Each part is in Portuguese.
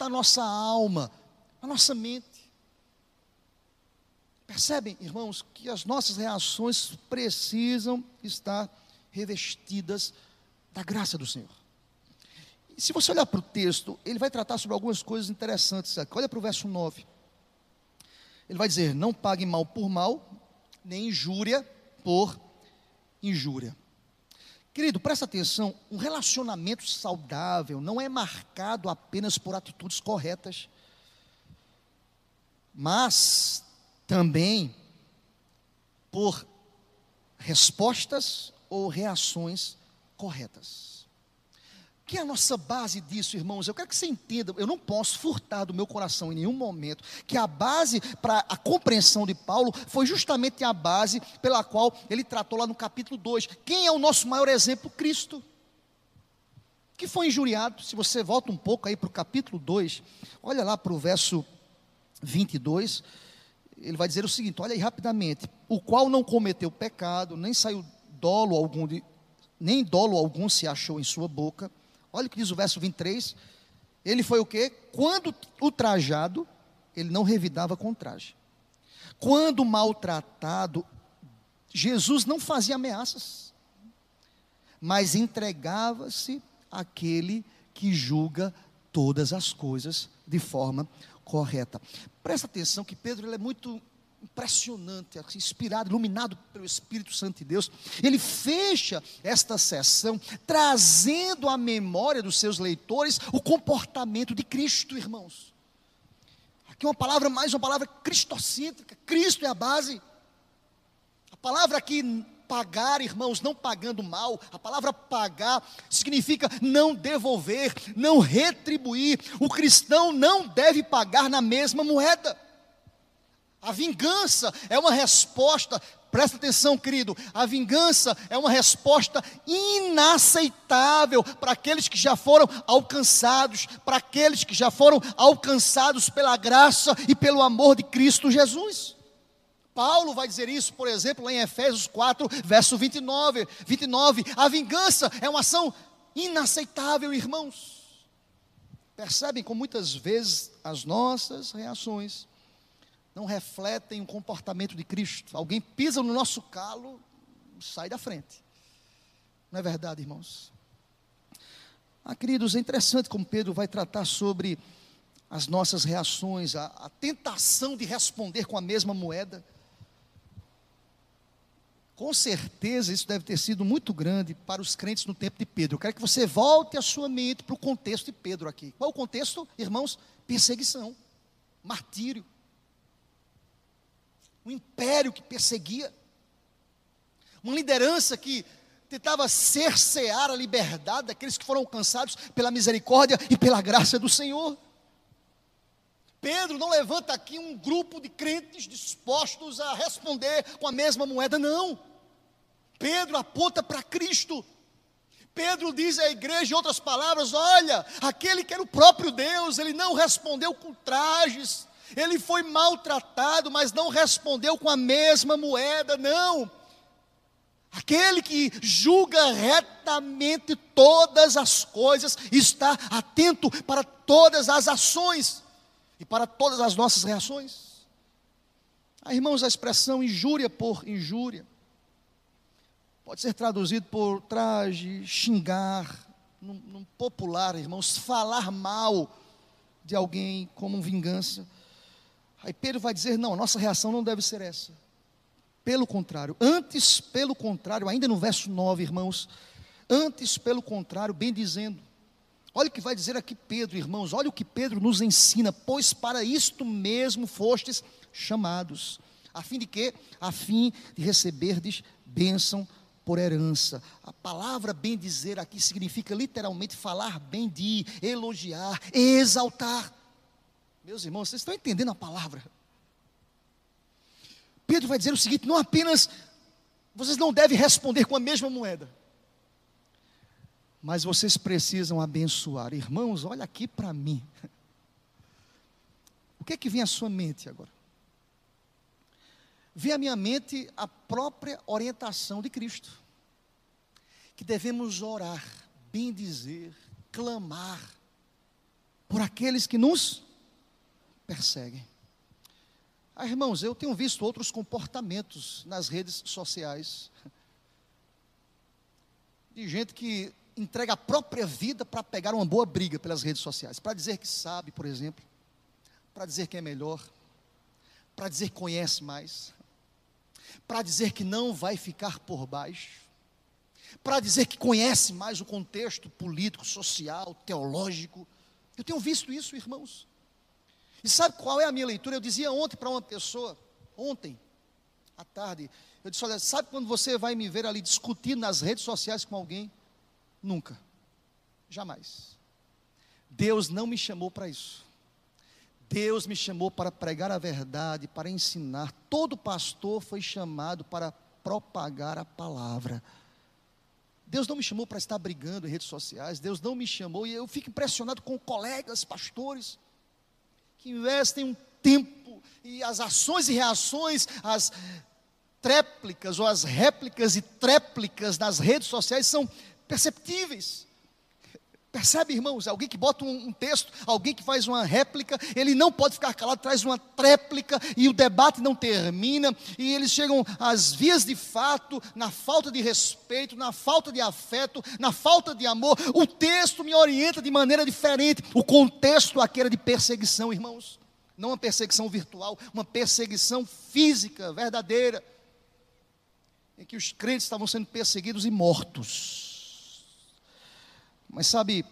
trata a nossa alma, a nossa mente. Percebem, irmãos, que as nossas reações precisam estar revestidas da graça do Senhor. E se você olhar para o texto, ele vai tratar sobre algumas coisas interessantes aqui. Olha para o verso 9. Ele vai dizer: Não pague mal por mal, nem injúria por injúria. Querido, presta atenção: um relacionamento saudável não é marcado apenas por atitudes corretas, mas também por respostas ou reações corretas. Que é a nossa base disso, irmãos? Eu quero que você entenda, eu não posso furtar do meu coração em nenhum momento que a base para a compreensão de Paulo foi justamente a base pela qual ele tratou lá no capítulo 2. Quem é o nosso maior exemplo? Cristo. Que foi injuriado, se você volta um pouco aí para o capítulo 2, olha lá para o verso 22, ele vai dizer o seguinte: olha aí rapidamente, o qual não cometeu pecado, nem saiu dolo algum, de, nem dolo algum se achou em sua boca Olha o que diz o verso 23. Ele foi o quê? Quando ultrajado, ele não revidava com traje. Quando maltratado, Jesus não fazia ameaças, mas entregava-se àquele que julga todas as coisas de forma correta. Presta atenção que Pedro é muito impressionante, inspirado, iluminado pelo Espírito Santo de Deus. Ele fecha esta sessão trazendo à memória dos seus leitores o comportamento de Cristo, irmãos. Aqui uma palavra mais uma palavra cristocêntrica. Cristo é a base. A palavra aqui pagar, irmãos, não pagando mal. A palavra pagar significa não devolver, não retribuir. O cristão não deve pagar na mesma moeda. A vingança é uma resposta, presta atenção, querido, a vingança é uma resposta inaceitável para aqueles que já foram alcançados, para aqueles que já foram alcançados pela graça e pelo amor de Cristo Jesus. Paulo vai dizer isso, por exemplo, em Efésios 4, verso 29, 29. A vingança é uma ação inaceitável, irmãos. Percebem como muitas vezes as nossas reações não refletem o comportamento de Cristo. Alguém pisa no nosso calo, sai da frente. Não é verdade, irmãos? Ah, queridos, é interessante como Pedro vai tratar sobre as nossas reações, a, a tentação de responder com a mesma moeda. Com certeza isso deve ter sido muito grande para os crentes no tempo de Pedro. Eu quero que você volte a sua mente para o contexto de Pedro aqui. Qual o contexto, irmãos? Perseguição, martírio um império que perseguia, uma liderança que tentava cercear a liberdade daqueles que foram alcançados pela misericórdia e pela graça do Senhor. Pedro não levanta aqui um grupo de crentes dispostos a responder com a mesma moeda, não. Pedro aponta para Cristo. Pedro diz à igreja, em outras palavras: olha, aquele que era o próprio Deus, ele não respondeu com trajes, ele foi maltratado, mas não respondeu com a mesma moeda, não. Aquele que julga retamente todas as coisas, está atento para todas as ações e para todas as nossas reações. Ah, irmãos, a expressão injúria por injúria pode ser traduzido por traje, xingar, no popular, irmãos, falar mal de alguém como vingança. Aí Pedro vai dizer: não, a nossa reação não deve ser essa. Pelo contrário, antes, pelo contrário, ainda no verso 9, irmãos, antes, pelo contrário, bem dizendo. Olha o que vai dizer aqui Pedro, irmãos, olha o que Pedro nos ensina, pois para isto mesmo fostes chamados, a fim de quê? A fim de receberdes bênção por herança. A palavra bem dizer aqui significa literalmente falar bem de, elogiar, exaltar. Meus irmãos, vocês estão entendendo a palavra? Pedro vai dizer o seguinte: não apenas vocês não devem responder com a mesma moeda, mas vocês precisam abençoar. Irmãos, olha aqui para mim. O que é que vem à sua mente agora? Vem à minha mente a própria orientação de Cristo, que devemos orar, bendizer, clamar por aqueles que nos perseguem. Ah, irmãos, eu tenho visto outros comportamentos nas redes sociais. De gente que entrega a própria vida para pegar uma boa briga pelas redes sociais, para dizer que sabe, por exemplo, para dizer que é melhor, para dizer que conhece mais, para dizer que não vai ficar por baixo, para dizer que conhece mais o contexto político, social, teológico. Eu tenho visto isso, irmãos. E sabe qual é a minha leitura? Eu dizia ontem para uma pessoa, ontem, à tarde, eu disse: Olha, sabe quando você vai me ver ali discutindo nas redes sociais com alguém? Nunca, jamais. Deus não me chamou para isso. Deus me chamou para pregar a verdade, para ensinar. Todo pastor foi chamado para propagar a palavra. Deus não me chamou para estar brigando em redes sociais. Deus não me chamou, e eu fico impressionado com colegas, pastores, que investem um tempo e as ações e reações, as tréplicas ou as réplicas e tréplicas nas redes sociais são perceptíveis. Percebe, irmãos? Alguém que bota um, um, texto, alguém que faz uma réplica, ele não pode ficar calado, traz uma tréplica e o debate não termina, e eles chegam às vias de fato, na falta de respeito, na falta de afeto, na falta de amor. O texto me orienta de maneira diferente. O contexto aqui era de perseguição, irmãos. Não uma perseguição virtual, uma perseguição física, verdadeira, em que os crentes estavam sendo perseguidos e mortos. Mas sabe,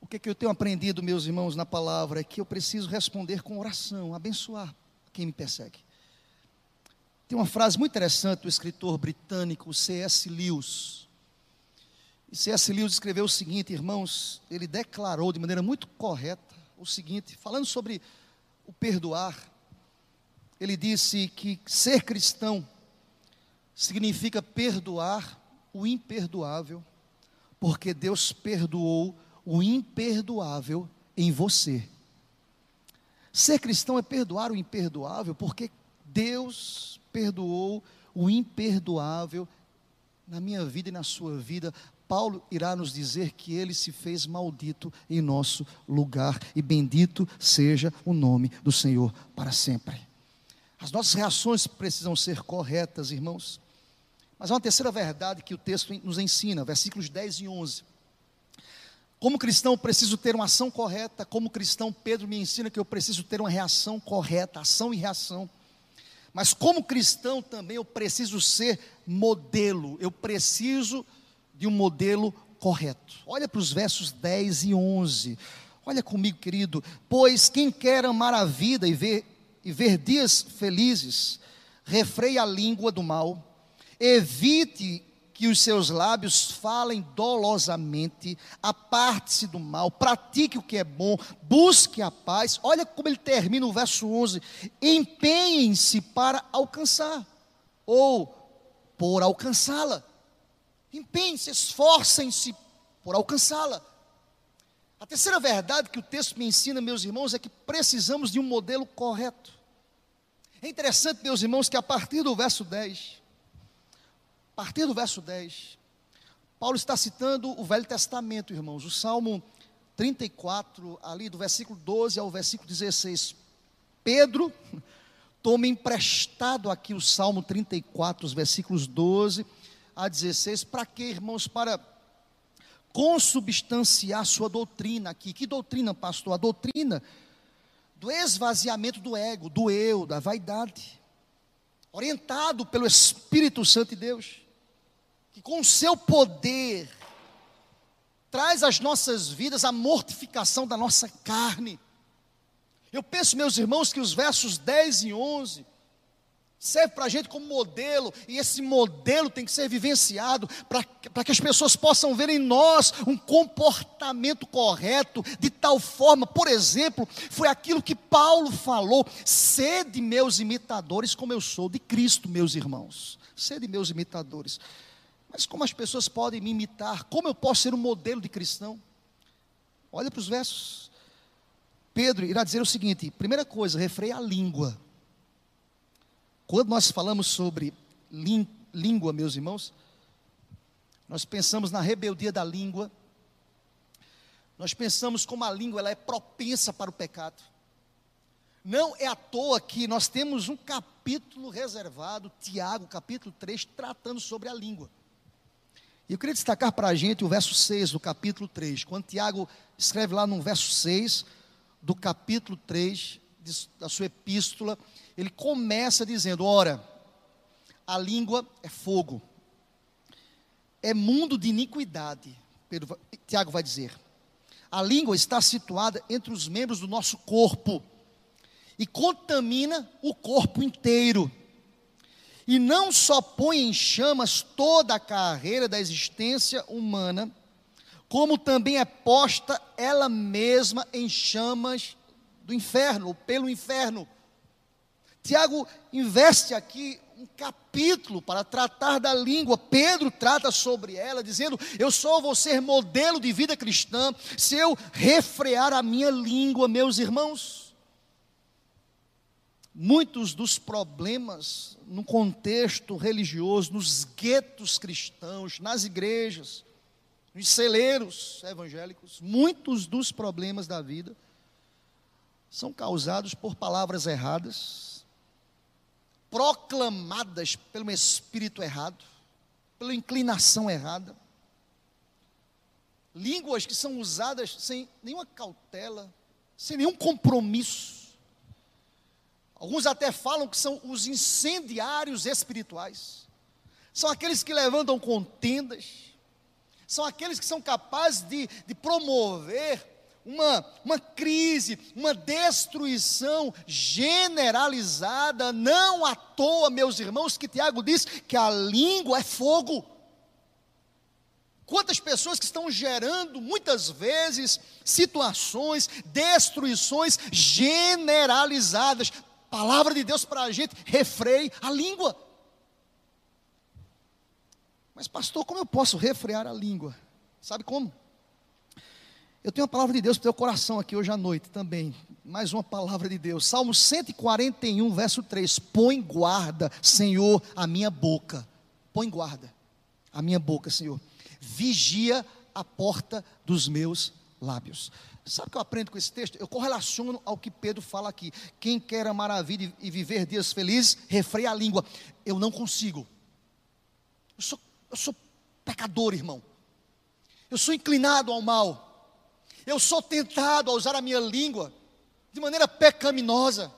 o que, é que eu tenho aprendido, meus irmãos, na palavra é que eu preciso responder com oração, abençoar quem me persegue. Tem uma frase muito interessante do escritor britânico C.S. Lewis. C.S. Lewis escreveu o seguinte, irmãos, ele declarou de maneira muito correta o seguinte, falando sobre o perdoar. Ele disse que ser cristão significa perdoar o imperdoável porque Deus perdoou o imperdoável em você. Ser cristão é perdoar o imperdoável, porque Deus perdoou o imperdoável na minha vida e na sua vida. Paulo irá nos dizer que ele se fez maldito em nosso lugar, e bendito seja o nome do Senhor para sempre. As nossas reações precisam ser corretas, irmãos. Mas há uma terceira verdade que o texto nos ensina, versículos 10 e 11. Como cristão, preciso ter uma ação correta. Como cristão, Pedro me ensina que eu preciso ter uma reação correta, ação e reação. Mas como cristão também eu preciso ser modelo. Eu preciso de um modelo correto. Olha para os versos 10 e 11. Olha comigo, querido. Pois quem quer amar a vida e ver, e ver dias felizes, refreia a língua do mal Evite que os seus lábios falem dolosamente, aparte-se do mal, pratique o que é bom, busque a paz. Olha como ele termina o verso 11: empenhem-se para alcançar, ou por alcançá-la. Empenhem-se, esforcem-se por alcançá-la. A terceira verdade que o texto me ensina, meus irmãos, é que precisamos de um modelo correto. É interessante, meus irmãos, que a partir do verso 10, a partir do verso 10, Paulo está citando o Velho Testamento, irmãos, o Salmo 34, ali do versículo 12 ao versículo 16. Pedro toma emprestado aqui o Salmo 34, os versículos 12 a 16, para quê, irmãos? Para consubstanciar sua doutrina aqui. Que doutrina, pastor? A doutrina do esvaziamento do ego, do eu, da vaidade, orientado pelo Espírito Santo de Deus que com o seu poder traz às nossas vidas a mortificação da nossa carne. Eu penso, meus irmãos, que os versos 10 e 11 serve para a gente como modelo, e esse modelo tem que ser vivenciado para que as pessoas possam ver em nós um comportamento correto, de tal forma, por exemplo, foi aquilo que Paulo falou: sede meus imitadores, como eu sou de Cristo, meus irmãos, sede meus imitadores. Mas como as pessoas podem me imitar? Como eu posso ser um modelo de cristão? Olha para os versos. Pedro irá dizer o seguinte: primeira coisa, refreia a língua. Quando nós falamos sobre língua, meus irmãos, nós pensamos na rebeldia da língua, nós pensamos como a língua ela é propensa para o pecado. Não é à toa que nós temos um capítulo reservado, Tiago, capítulo 3, tratando sobre a língua. E eu queria destacar para a gente o verso 6 do capítulo 3, quando Tiago escreve lá no verso 6 do capítulo 3 da sua epístola, ele começa dizendo: Ora, a língua é fogo, é mundo de iniquidade. Pedro, Tiago vai dizer: a língua está situada entre os membros do nosso corpo e contamina o corpo inteiro. E não só põe em chamas toda a carreira da existência humana, como também é posta ela mesma em chamas do inferno, ou pelo inferno. Tiago investe aqui um capítulo para tratar da língua. Pedro trata sobre ela, dizendo: Eu só vou ser modelo de vida cristã se eu refrear a minha língua, meus irmãos. Muitos dos problemas no contexto religioso, nos guetos cristãos, nas igrejas, nos celeiros evangélicos, muitos dos problemas da vida são causados por palavras erradas, proclamadas pelo espírito errado, pela inclinação errada, línguas que são usadas sem nenhuma cautela, sem nenhum compromisso Alguns até falam que são os incendiários espirituais. São aqueles que levantam contendas. São aqueles que são capazes de, de promover uma, uma crise, uma destruição generalizada. Não à toa, meus irmãos, que Tiago diz que a língua é fogo. Quantas pessoas que estão gerando, muitas vezes, situações, destruições generalizadas palavra de Deus para a gente, refreie a língua. Mas, pastor, como eu posso refrear a língua? Sabe como? Eu tenho uma palavra de Deus para o teu coração aqui hoje à noite também. Mais uma palavra de Deus. Salmo 141, verso 3. Põe guarda, Senhor, a minha boca. Põe guarda a minha boca, Senhor. Vigia a porta dos meus lábios. Sabe o que eu aprendo com esse texto? Eu correlaciono ao que Pedro fala aqui. Quem quer amar a vida e viver dias felizes, refreia a língua. Eu não consigo. Eu sou, eu sou pecador, irmão. Eu sou inclinado ao mal. Eu sou tentado a usar a minha língua de maneira pecaminosa.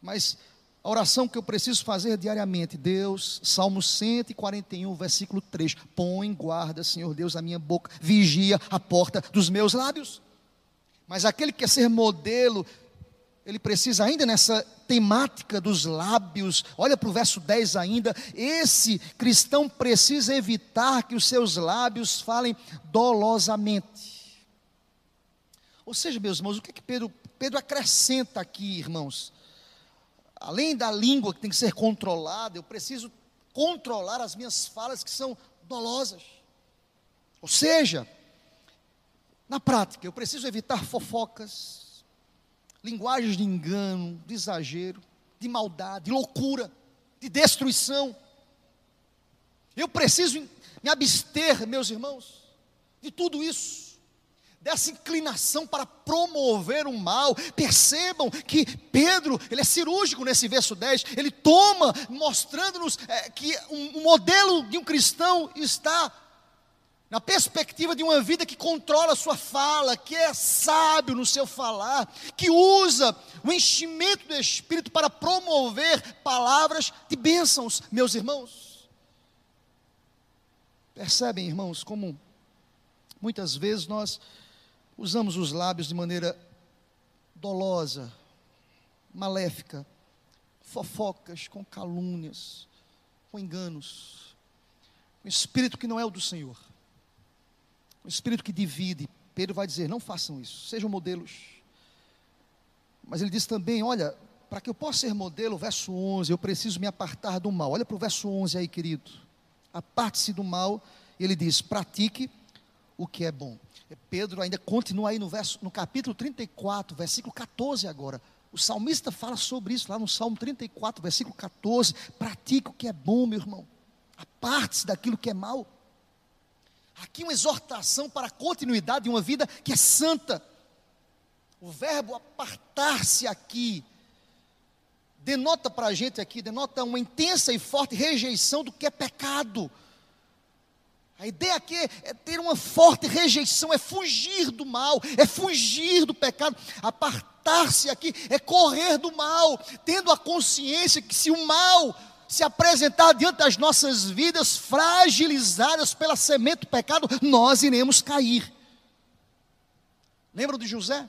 Mas a oração que eu preciso fazer diariamente, Deus, Salmo 141, versículo 3: Põe guarda, Senhor Deus, a minha boca, vigia a porta dos meus lábios. Mas aquele que quer ser modelo, ele precisa ainda nessa temática dos lábios, olha para o verso 10 ainda, esse cristão precisa evitar que os seus lábios falem dolosamente. Ou seja, meus irmãos, o que é que Pedro, Pedro acrescenta aqui, irmãos? Além da língua que tem que ser controlada, eu preciso controlar as minhas falas que são dolosas. Ou seja, na prática, eu preciso evitar fofocas, linguagens de engano, de exagero, de maldade, de loucura, de destruição. Eu preciso me abster, meus irmãos, de tudo isso dessa inclinação para promover o mal. Percebam que Pedro, ele é cirúrgico nesse verso 10, ele toma, mostrando-nos é, que um, um modelo de um cristão está na perspectiva de uma vida que controla a sua fala, que é sábio no seu falar, que usa o enchimento do Espírito para promover palavras de bênçãos, meus irmãos. Percebem, irmãos, como muitas vezes nós usamos os lábios de maneira dolosa, maléfica, fofocas, com calúnias, com enganos, um espírito que não é o do Senhor, um espírito que divide. Pedro vai dizer: não façam isso, sejam modelos. Mas ele diz também: olha, para que eu possa ser modelo, verso 11, eu preciso me apartar do mal. Olha para o verso 11 aí, querido. Aparte-se do mal, ele diz: pratique o que é bom. Pedro ainda continua aí no, verso, no capítulo 34, versículo 14 agora. O salmista fala sobre isso lá no Salmo 34, versículo 14. Pratique o que é bom, meu irmão. Aparte-se daquilo que é mal. Aqui uma exortação para a continuidade de uma vida que é santa. O verbo apartar-se aqui denota para a gente aqui, denota uma intensa e forte rejeição do que é pecado. A ideia aqui é ter uma forte rejeição, é fugir do mal, é fugir do pecado. Apartar-se aqui é correr do mal, tendo a consciência que se o mal se apresentar diante das nossas vidas fragilizadas pela semente do pecado, nós iremos cair. Lembram de José?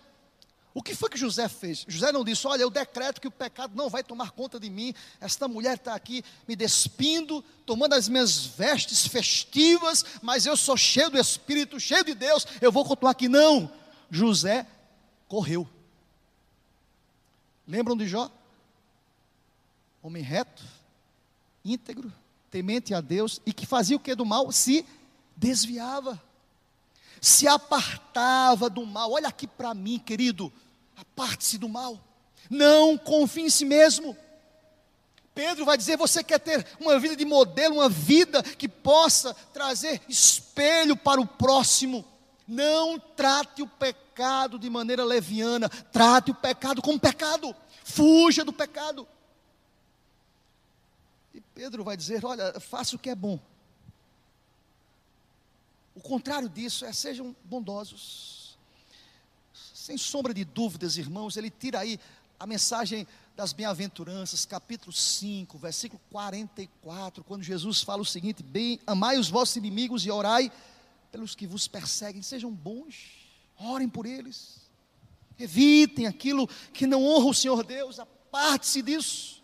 O que foi que José fez? José não disse: Olha, eu decreto que o pecado não vai tomar conta de mim. Esta mulher está aqui me despindo, tomando as minhas vestes festivas, mas eu sou cheio do Espírito, cheio de Deus, eu vou continuar aqui. Não. José correu. Lembram de Jó? Homem reto, íntegro, temente a Deus e que fazia o que do mal? Se desviava, se apartava do mal. Olha aqui para mim, querido, aparte-se do mal, não confie em si mesmo. Pedro vai dizer: você quer ter uma vida de modelo, uma vida que possa trazer espelho para o próximo. Não trate o pecado de maneira leviana, trate o pecado como pecado, fuja do pecado. E Pedro vai dizer: Olha, faça o que é bom. O contrário disso é sejam bondosos. Sem sombra de dúvidas, irmãos, ele tira aí a mensagem das bem-aventuranças, capítulo 5, versículo 44, quando Jesus fala o seguinte: Bem, amai os vossos inimigos e orai pelos que vos perseguem, sejam bons, orem por eles, evitem aquilo que não honra o Senhor Deus, aparte-se disso.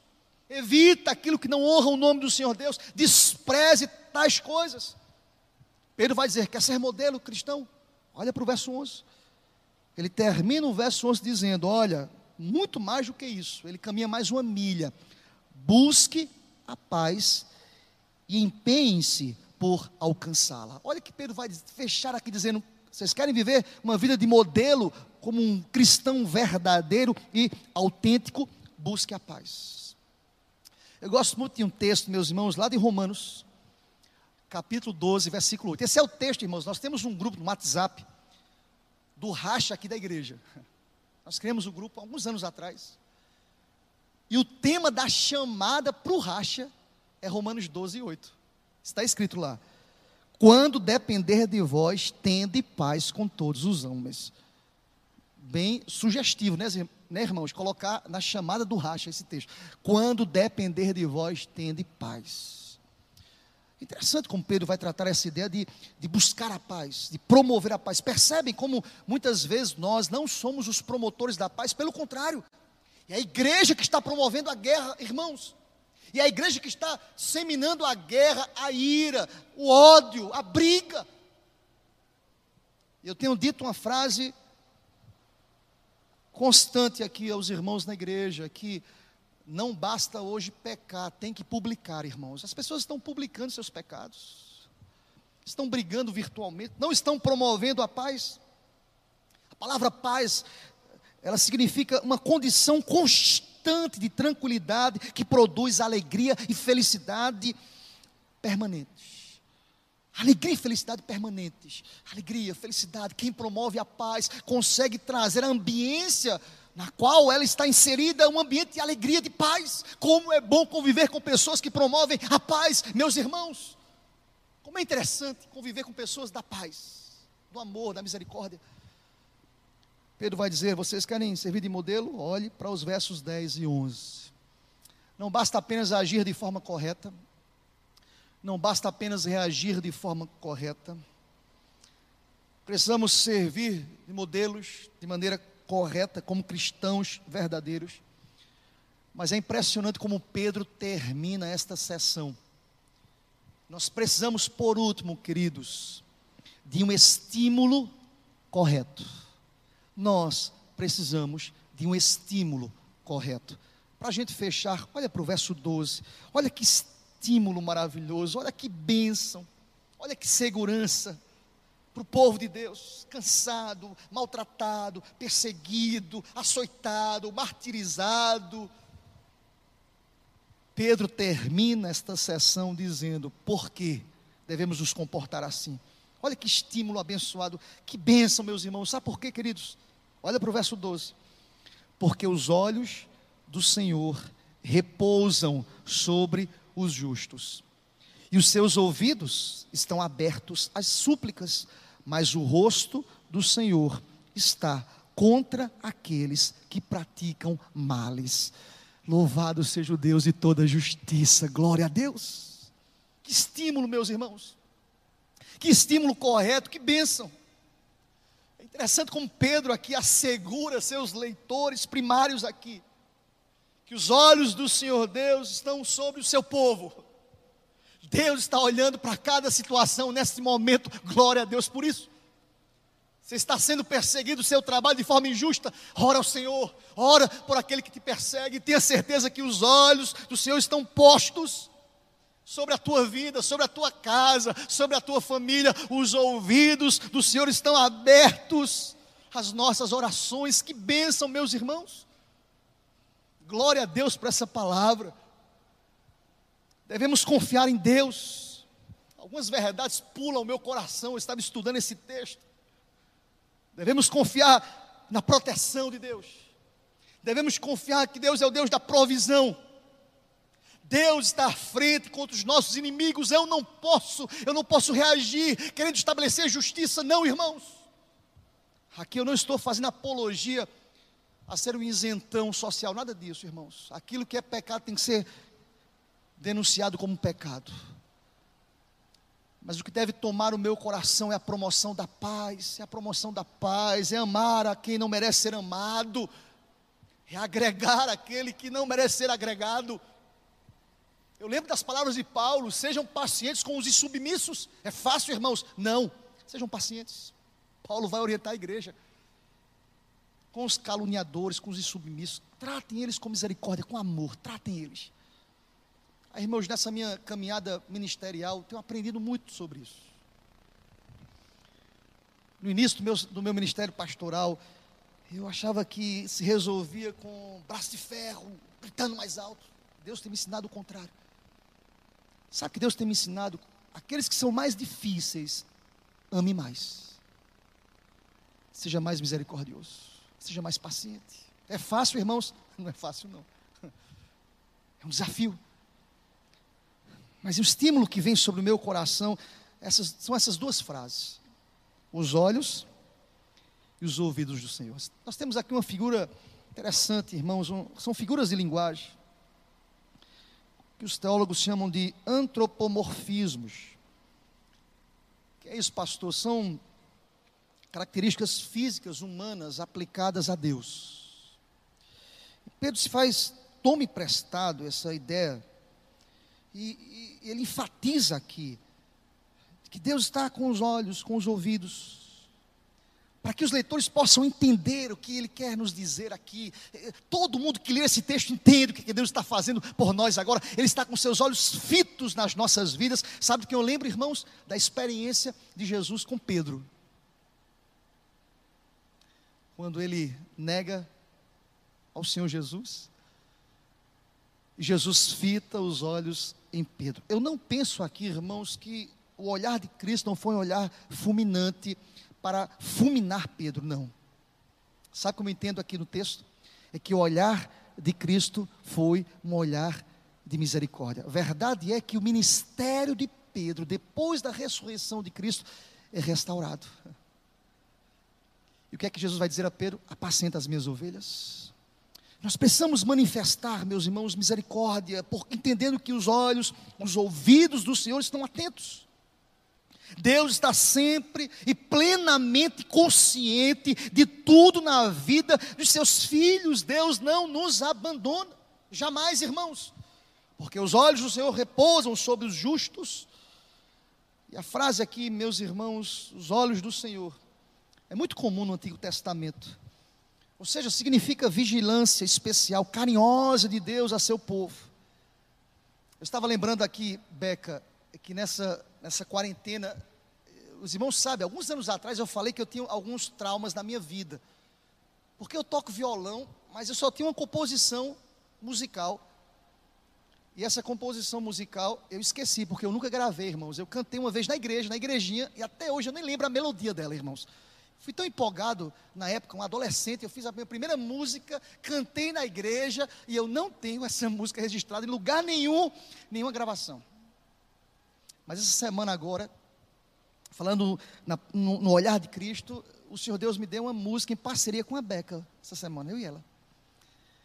Evita aquilo que não honra o nome do Senhor Deus, despreze tais coisas. Pedro vai dizer: quer ser modelo cristão? Olha para o verso 11. Ele termina o verso 11 dizendo: Olha, muito mais do que isso, ele caminha mais uma milha. Busque a paz e empenhe-se por alcançá-la. Olha que Pedro vai fechar aqui dizendo: vocês querem viver uma vida de modelo como um cristão verdadeiro e autêntico? Busque a paz. Eu gosto muito de um texto, meus irmãos, lá de Romanos, capítulo 12, versículo 8. Esse é o texto, irmãos. Nós temos um grupo no WhatsApp do racha aqui da igreja. Nós criamos o um grupo alguns anos atrás. E o tema da chamada para o racha é Romanos 12, 8. Está escrito lá. Quando depender de vós, tende paz com todos os homens. Bem sugestivo, né, né, irmãos, colocar na chamada do racha esse texto. Quando depender de vós, tende paz. Interessante como Pedro vai tratar essa ideia de, de buscar a paz, de promover a paz. Percebem como muitas vezes nós não somos os promotores da paz, pelo contrário, é a igreja que está promovendo a guerra, irmãos. E é a igreja que está seminando a guerra, a ira, o ódio, a briga. Eu tenho dito uma frase constante aqui aos irmãos na igreja que não basta hoje pecar, tem que publicar, irmãos. As pessoas estão publicando seus pecados, estão brigando virtualmente, não estão promovendo a paz. A palavra paz, ela significa uma condição constante de tranquilidade que produz alegria e felicidade permanente. Alegria e felicidade permanentes. Alegria, felicidade. Quem promove a paz consegue trazer a ambiência na qual ela está inserida, um ambiente de alegria, de paz. Como é bom conviver com pessoas que promovem a paz, meus irmãos. Como é interessante conviver com pessoas da paz, do amor, da misericórdia. Pedro vai dizer: vocês querem servir de modelo? Olhe para os versos 10 e 11. Não basta apenas agir de forma correta, não basta apenas reagir de forma correta. Precisamos servir de modelos de maneira correta, como cristãos verdadeiros. Mas é impressionante como Pedro termina esta sessão. Nós precisamos, por último, queridos, de um estímulo correto. Nós precisamos de um estímulo correto. Para a gente fechar, olha para o verso 12. Olha que estímulo estímulo maravilhoso, olha que bênção, olha que segurança para o povo de Deus, cansado, maltratado, perseguido, açoitado, martirizado. Pedro termina esta sessão dizendo: por que devemos nos comportar assim? Olha que estímulo abençoado, que bênção, meus irmãos. Sabe por quê, queridos? Olha para o verso 12. Porque os olhos do Senhor repousam sobre os justos, e os seus ouvidos estão abertos às súplicas, mas o rosto do Senhor está contra aqueles que praticam males. Louvado seja o Deus de toda justiça, glória a Deus. Que estímulo, meus irmãos. Que estímulo correto, que bênção. É interessante como Pedro aqui assegura seus leitores primários aqui, que os olhos do Senhor Deus estão sobre o seu povo. Deus está olhando para cada situação nesse momento, glória a Deus por isso. Você está sendo perseguido, seu trabalho de forma injusta, ora ao Senhor, ora por aquele que te persegue, tenha certeza que os olhos do Senhor estão postos sobre a tua vida, sobre a tua casa, sobre a tua família. Os ouvidos do Senhor estão abertos às nossas orações. Que bênção, meus irmãos. Glória a Deus por essa palavra. Devemos confiar em Deus. Algumas verdades pulam o meu coração. Eu estava estudando esse texto. Devemos confiar na proteção de Deus. Devemos confiar que Deus é o Deus da provisão. Deus está à frente contra os nossos inimigos. Eu não posso, eu não posso reagir querendo estabelecer justiça, não, irmãos. Aqui eu não estou fazendo apologia a ser um isentão social, nada disso, irmãos. Aquilo que é pecado tem que ser denunciado como pecado. Mas o que deve tomar o meu coração é a promoção da paz, é a promoção da paz, é amar a quem não merece ser amado, é agregar aquele que não merece ser agregado. Eu lembro das palavras de Paulo: sejam pacientes com os insubmissos. É fácil, irmãos? Não. Sejam pacientes. Paulo vai orientar a igreja. Com os caluniadores, com os insubmissos. Tratem eles com misericórdia, com amor. Tratem eles. Aí, irmãos, nessa minha caminhada ministerial, tenho aprendido muito sobre isso. No início do meu, do meu ministério pastoral, eu achava que se resolvia com braço de ferro, gritando mais alto. Deus tem me ensinado o contrário. Sabe que Deus tem me ensinado? Aqueles que são mais difíceis, ame mais. Seja mais misericordioso. Seja mais paciente. É fácil, irmãos? Não é fácil, não. É um desafio. Mas o estímulo que vem sobre o meu coração essas, são essas duas frases: os olhos e os ouvidos do Senhor. Nós temos aqui uma figura interessante, irmãos, um, são figuras de linguagem que os teólogos chamam de antropomorfismos. Que é isso, pastor? São características físicas humanas aplicadas a Deus. Pedro se faz, tome emprestado essa ideia, e, e ele enfatiza aqui que Deus está com os olhos, com os ouvidos, para que os leitores possam entender o que ele quer nos dizer aqui. Todo mundo que lê esse texto entende o que Deus está fazendo por nós agora. Ele está com seus olhos fitos nas nossas vidas. Sabe o que eu lembro, irmãos? Da experiência de Jesus com Pedro. Quando ele nega ao Senhor Jesus, Jesus fita os olhos em Pedro. Eu não penso aqui, irmãos, que o olhar de Cristo não foi um olhar fulminante para fulminar Pedro, não. Sabe como eu entendo aqui no texto? É que o olhar de Cristo foi um olhar de misericórdia. A verdade é que o ministério de Pedro, depois da ressurreição de Cristo, é restaurado. E o que é que Jesus vai dizer a Pedro? Apacenta as minhas ovelhas. Nós precisamos manifestar, meus irmãos, misericórdia, porque entendendo que os olhos, os ouvidos do Senhor estão atentos. Deus está sempre e plenamente consciente de tudo na vida dos seus filhos. Deus não nos abandona, jamais, irmãos, porque os olhos do Senhor repousam sobre os justos. E a frase aqui, meus irmãos, os olhos do Senhor, é muito comum no Antigo Testamento. Ou seja, significa vigilância especial, carinhosa de Deus a seu povo. Eu estava lembrando aqui, Beca, que nessa, nessa quarentena, os irmãos sabem, alguns anos atrás eu falei que eu tinha alguns traumas na minha vida. Porque eu toco violão, mas eu só tinha uma composição musical. E essa composição musical eu esqueci, porque eu nunca gravei, irmãos. Eu cantei uma vez na igreja, na igrejinha, e até hoje eu nem lembro a melodia dela, irmãos. Fui tão empolgado na época, um adolescente, eu fiz a minha primeira música, cantei na igreja, e eu não tenho essa música registrada em lugar nenhum, nenhuma gravação. Mas essa semana agora, falando na, no, no olhar de Cristo, o Senhor Deus me deu uma música em parceria com a Beca, essa semana, eu e ela.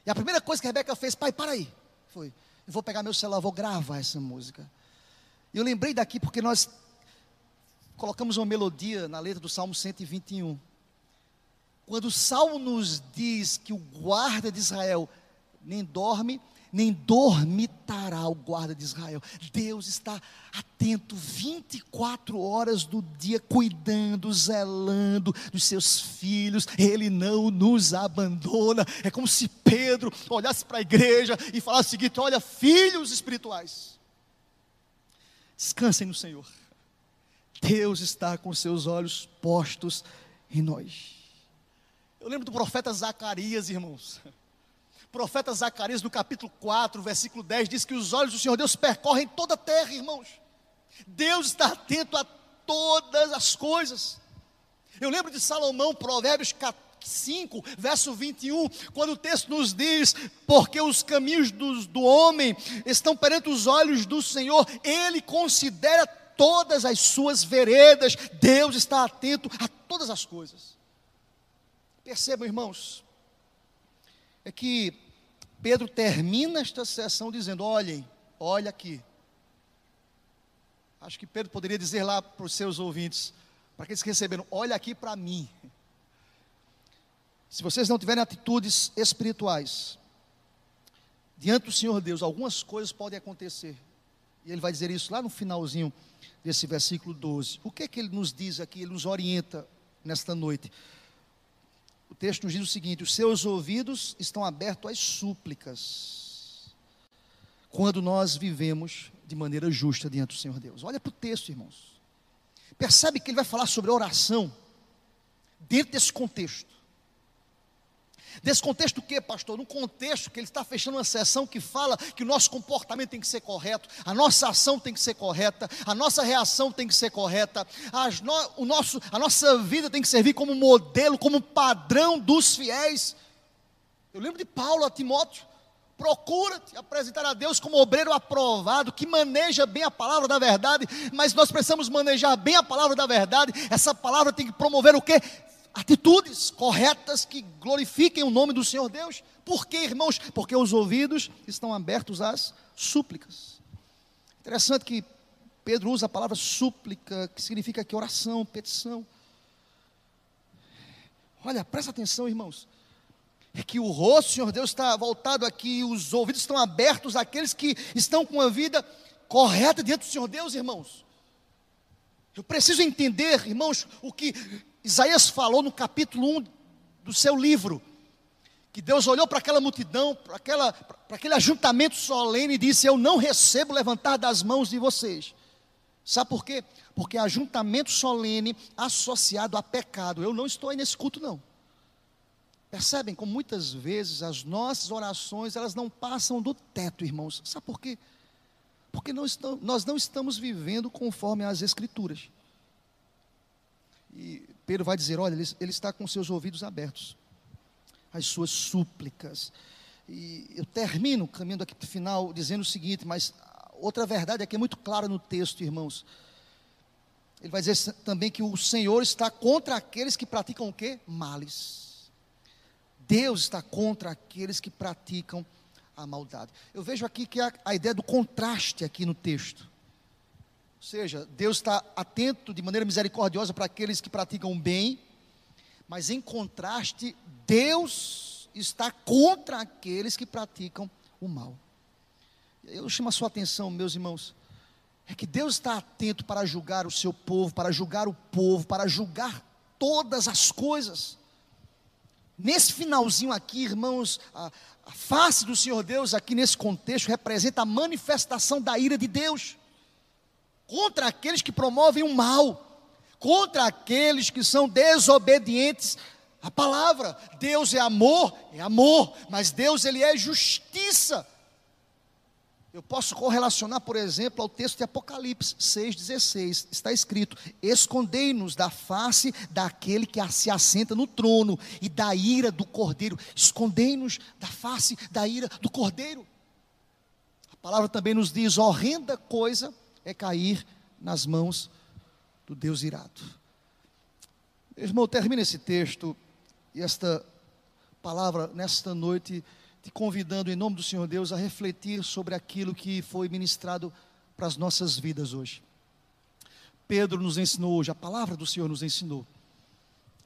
E a primeira coisa que a Rebeca fez, pai, para aí. Foi, eu vou pegar meu celular, vou gravar essa música. E eu lembrei daqui porque nós colocamos uma melodia na letra do Salmo 121. Quando o Salmo nos diz que o guarda de Israel nem dorme, nem dormitará o guarda de Israel. Deus está atento 24 horas do dia, cuidando, zelando dos seus filhos. Ele não nos abandona. É como se Pedro olhasse para a igreja e falasse o seguinte: Olha, filhos espirituais, descansem no Senhor. Deus está com seus olhos postos em nós. Eu lembro do profeta Zacarias, irmãos profeta Zacarias, no capítulo 4, versículo 10, diz que os olhos do Senhor Deus percorrem toda a terra, irmãos. Deus está atento a todas as coisas. Eu lembro de Salomão, Provérbios 5, verso 21, quando o texto nos diz: Porque os caminhos do, do homem estão perante os olhos do Senhor, ele considera todas as suas veredas, Deus está atento a todas as coisas. Percebam, irmãos, é que Pedro termina esta sessão dizendo: olhem, olha aqui. Acho que Pedro poderia dizer lá para os seus ouvintes, para aqueles que receberam: olha aqui para mim. Se vocês não tiverem atitudes espirituais, diante do Senhor Deus, algumas coisas podem acontecer. E ele vai dizer isso lá no finalzinho desse versículo 12. O que é que ele nos diz aqui? Ele nos orienta nesta noite. O texto nos diz o seguinte: os seus ouvidos estão abertos às súplicas, quando nós vivemos de maneira justa diante do Senhor Deus. Olha para o texto, irmãos. Percebe que ele vai falar sobre oração dentro desse contexto. Desse contexto o que, pastor? No contexto que ele está fechando uma sessão que fala que o nosso comportamento tem que ser correto, a nossa ação tem que ser correta, a nossa reação tem que ser correta, no, o nosso, a nossa vida tem que servir como modelo, como padrão dos fiéis. Eu lembro de Paulo a Timóteo. Procura te apresentar a Deus como obreiro aprovado, que maneja bem a palavra da verdade, mas nós precisamos manejar bem a palavra da verdade. Essa palavra tem que promover o que? Atitudes corretas que glorifiquem o nome do Senhor Deus. Por quê, irmãos? Porque os ouvidos estão abertos às súplicas. Interessante que Pedro usa a palavra súplica, que significa que oração, petição. Olha, presta atenção, irmãos. É que o rosto Senhor Deus está voltado aqui, os ouvidos estão abertos àqueles que estão com a vida correta diante do Senhor Deus, irmãos. Eu preciso entender, irmãos, o que Isaías falou no capítulo 1 do seu livro, que Deus olhou para aquela multidão, para, aquela, para aquele ajuntamento solene e disse: Eu não recebo levantar das mãos de vocês. Sabe por quê? Porque ajuntamento solene associado a pecado. Eu não estou aí nesse culto, não. Percebem como muitas vezes as nossas orações elas não passam do teto, irmãos. Sabe por quê? Porque nós, nós não estamos vivendo conforme as Escrituras. E Pedro vai dizer: olha, ele, ele está com seus ouvidos abertos, as suas súplicas. E eu termino caminhando aqui para o final dizendo o seguinte, mas outra verdade aqui é muito clara no texto, irmãos. Ele vai dizer também que o Senhor está contra aqueles que praticam o quê? Males. Deus está contra aqueles que praticam a maldade. Eu vejo aqui que há a ideia do contraste aqui no texto seja, Deus está atento de maneira misericordiosa para aqueles que praticam o bem, mas em contraste, Deus está contra aqueles que praticam o mal. Eu chamo a sua atenção, meus irmãos, é que Deus está atento para julgar o seu povo, para julgar o povo, para julgar todas as coisas. Nesse finalzinho aqui, irmãos, a, a face do Senhor Deus aqui nesse contexto representa a manifestação da ira de Deus contra aqueles que promovem o mal, contra aqueles que são desobedientes à palavra. Deus é amor, é amor, mas Deus ele é justiça. Eu posso correlacionar, por exemplo, ao texto de Apocalipse 6,16. Está escrito: Escondei-nos da face daquele que se assenta no trono e da ira do cordeiro. Escondei-nos da face da ira do cordeiro. A palavra também nos diz: horrenda coisa é cair nas mãos do Deus irado. Irmão, termina esse texto e esta palavra nesta noite te convidando em nome do Senhor Deus a refletir sobre aquilo que foi ministrado para as nossas vidas hoje. Pedro nos ensinou hoje, a palavra do Senhor nos ensinou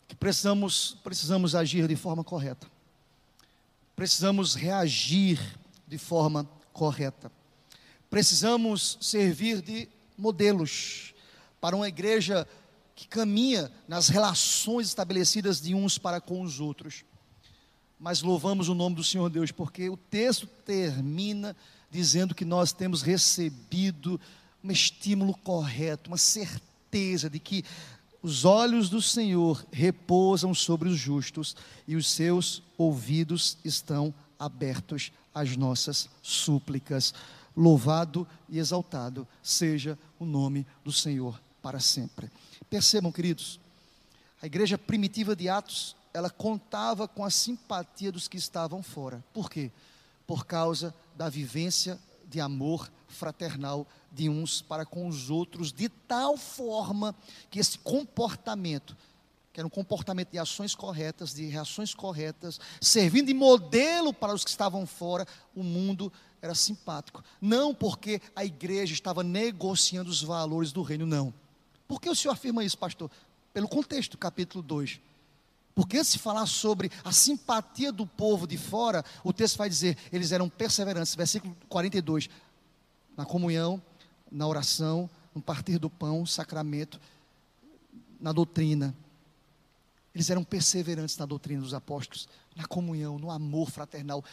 que precisamos precisamos agir de forma correta. Precisamos reagir de forma correta. Precisamos servir de modelos para uma igreja que caminha nas relações estabelecidas de uns para com os outros mas louvamos o nome do Senhor Deus, porque o texto termina dizendo que nós temos recebido um estímulo correto, uma certeza de que os olhos do Senhor repousam sobre os justos e os seus ouvidos estão abertos às nossas súplicas. Louvado e exaltado seja o nome do Senhor para sempre. Percebam, queridos, a igreja primitiva de Atos ela contava com a simpatia dos que estavam fora. Por quê? Por causa da vivência de amor fraternal de uns para com os outros, de tal forma que esse comportamento, que era um comportamento de ações corretas, de reações corretas, servindo de modelo para os que estavam fora, o mundo era simpático. Não porque a igreja estava negociando os valores do reino, não. Por que o senhor afirma isso, pastor? Pelo contexto, capítulo 2. Porque se falar sobre a simpatia do povo de fora, o texto vai dizer, eles eram perseverantes, versículo 42, na comunhão, na oração, no partir do pão, sacramento, na doutrina. Eles eram perseverantes na doutrina dos apóstolos, na comunhão, no amor fraternal,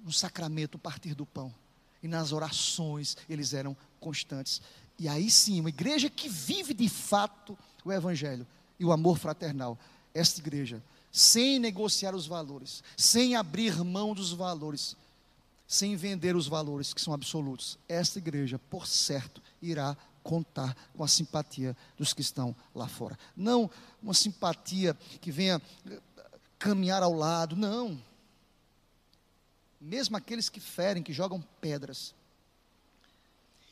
no sacramento, partir do pão. E nas orações eles eram constantes. E aí sim, uma igreja que vive de fato o evangelho e o amor fraternal esta igreja, sem negociar os valores, sem abrir mão dos valores, sem vender os valores que são absolutos, esta igreja, por certo, irá contar com a simpatia dos que estão lá fora. Não uma simpatia que venha caminhar ao lado, não. Mesmo aqueles que ferem, que jogam pedras.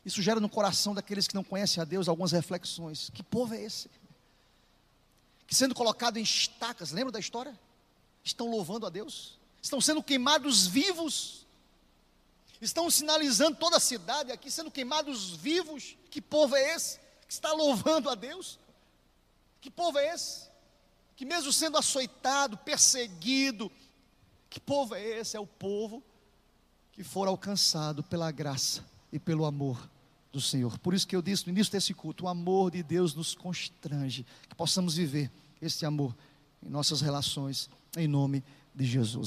Isso gera no coração daqueles que não conhecem a Deus algumas reflexões. Que povo é esse? que sendo colocado em estacas, lembra da história? Estão louvando a Deus, estão sendo queimados vivos, estão sinalizando toda a cidade aqui, sendo queimados vivos. Que povo é esse que está louvando a Deus? Que povo é esse? Que mesmo sendo açoitado, perseguido, que povo é esse? É o povo que for alcançado pela graça e pelo amor do Senhor. Por isso que eu disse no início desse culto: o amor de Deus nos constrange, que possamos viver esse amor em nossas relações, em nome de Jesus.